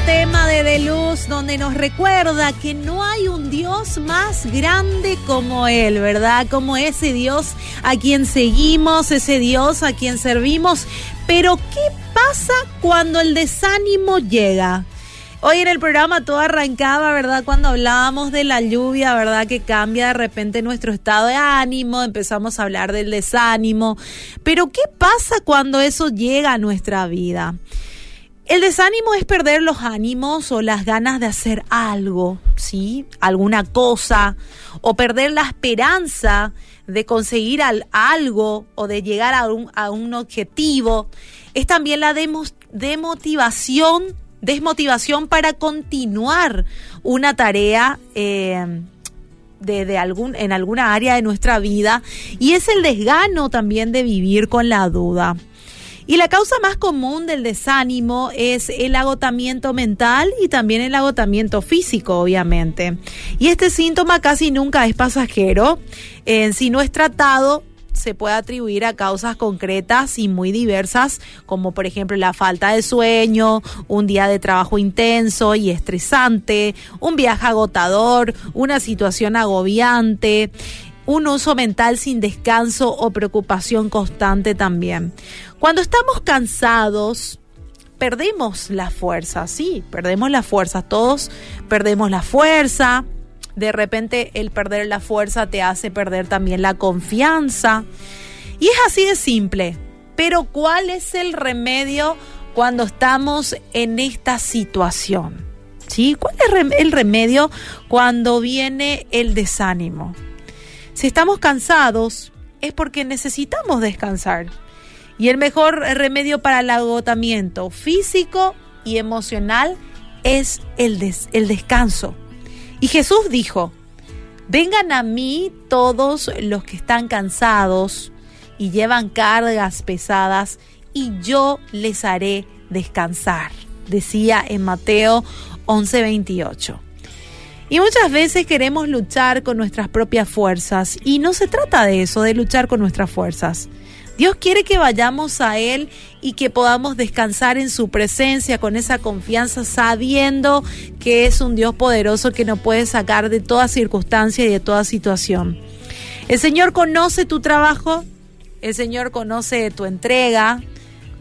Tema de De Luz donde nos recuerda que no hay un Dios más grande como Él, ¿verdad? Como ese Dios a quien seguimos, ese Dios a quien servimos. Pero ¿qué pasa cuando el desánimo llega? Hoy en el programa todo arrancaba, ¿verdad? Cuando hablábamos de la lluvia, ¿verdad? Que cambia de repente nuestro estado de ánimo, empezamos a hablar del desánimo. Pero ¿qué pasa cuando eso llega a nuestra vida? El desánimo es perder los ánimos o las ganas de hacer algo, ¿sí? Alguna cosa, o perder la esperanza de conseguir algo o de llegar a un, a un objetivo. Es también la demotivación, desmotivación para continuar una tarea. Eh, de, algún, en alguna área de nuestra vida y es el desgano también de vivir con la duda. Y la causa más común del desánimo es el agotamiento mental y también el agotamiento físico, obviamente. Y este síntoma casi nunca es pasajero. si no es tratado, se puede atribuir a causas concretas y muy diversas, como por ejemplo la falta de sueño, un día de trabajo intenso y estresante, un viaje agotador, una situación agobiante, un uso mental sin descanso o preocupación constante también. Cuando estamos cansados, perdemos la fuerza, sí, perdemos la fuerza, todos perdemos la fuerza. De repente el perder la fuerza te hace perder también la confianza. Y es así de simple. Pero ¿cuál es el remedio cuando estamos en esta situación? ¿Sí? ¿Cuál es el remedio cuando viene el desánimo? Si estamos cansados es porque necesitamos descansar. Y el mejor remedio para el agotamiento físico y emocional es el, el descanso. Y Jesús dijo, vengan a mí todos los que están cansados y llevan cargas pesadas y yo les haré descansar, decía en Mateo 11:28. Y muchas veces queremos luchar con nuestras propias fuerzas y no se trata de eso, de luchar con nuestras fuerzas. Dios quiere que vayamos a Él y que podamos descansar en su presencia con esa confianza, sabiendo que es un Dios poderoso que nos puede sacar de toda circunstancia y de toda situación. El Señor conoce tu trabajo, el Señor conoce tu entrega,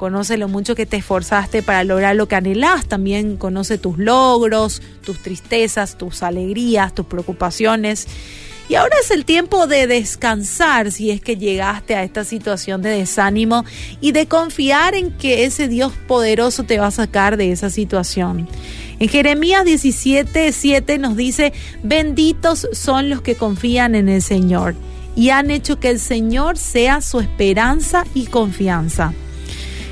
conoce lo mucho que te esforzaste para lograr lo que anhelás, también conoce tus logros, tus tristezas, tus alegrías, tus preocupaciones. Y ahora es el tiempo de descansar si es que llegaste a esta situación de desánimo y de confiar en que ese Dios poderoso te va a sacar de esa situación. En Jeremías 17, 7 nos dice, benditos son los que confían en el Señor y han hecho que el Señor sea su esperanza y confianza.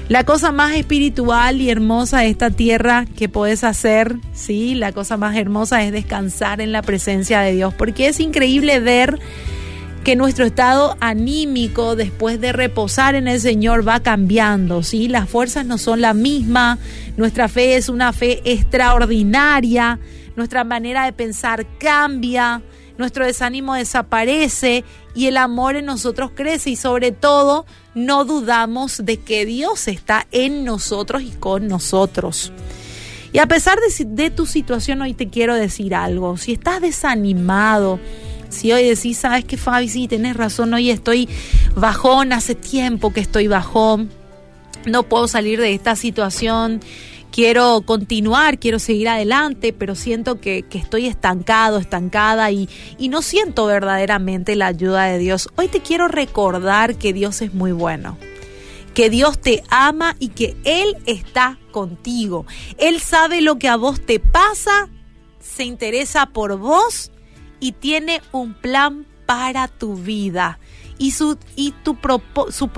La cosa más espiritual y hermosa de esta tierra que puedes hacer, sí, la cosa más hermosa es descansar en la presencia de Dios, porque es increíble ver que nuestro estado anímico después de reposar en el Señor va cambiando, ¿sí? Las fuerzas no son la misma, nuestra fe es una fe extraordinaria, nuestra manera de pensar cambia, nuestro desánimo desaparece y el amor en nosotros crece y sobre todo no dudamos de que Dios está en nosotros y con nosotros. Y a pesar de, tu situación, hoy te quiero decir algo. Si estás desanimado, si hoy decís, sabes que Fabi, sí, tenés razón, hoy estoy bajón, hace tiempo que estoy bajón, no puedo salir de esta situación, quiero continuar, quiero seguir adelante, pero siento que, estoy estancado, estancada y, y no siento verdaderamente la ayuda de Dios. Hoy te quiero recordar que Dios es muy bueno que Dios te ama y que Él está contigo. Él sabe lo que a vos te pasa, se interesa por vos y tiene un plan para tu vida. Y su, y tu su,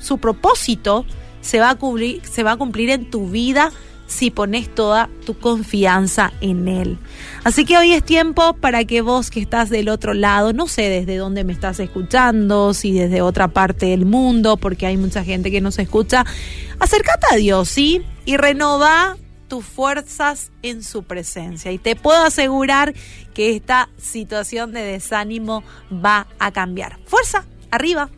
su propósito se va, a cubrir, se va a cumplir en tu vida si pones toda tu confianza en Él. Así que hoy es tiempo para que vos que estás del otro lado, no sé desde dónde me estás escuchando, si desde otra parte del mundo, porque hay mucha gente que nos escucha, acércate a Dios, ¿sí? Y renova tus fuerzas en su presencia. Y te puedo asegurar que esta situación de desánimo va a cambiar. Fuerza, arriba.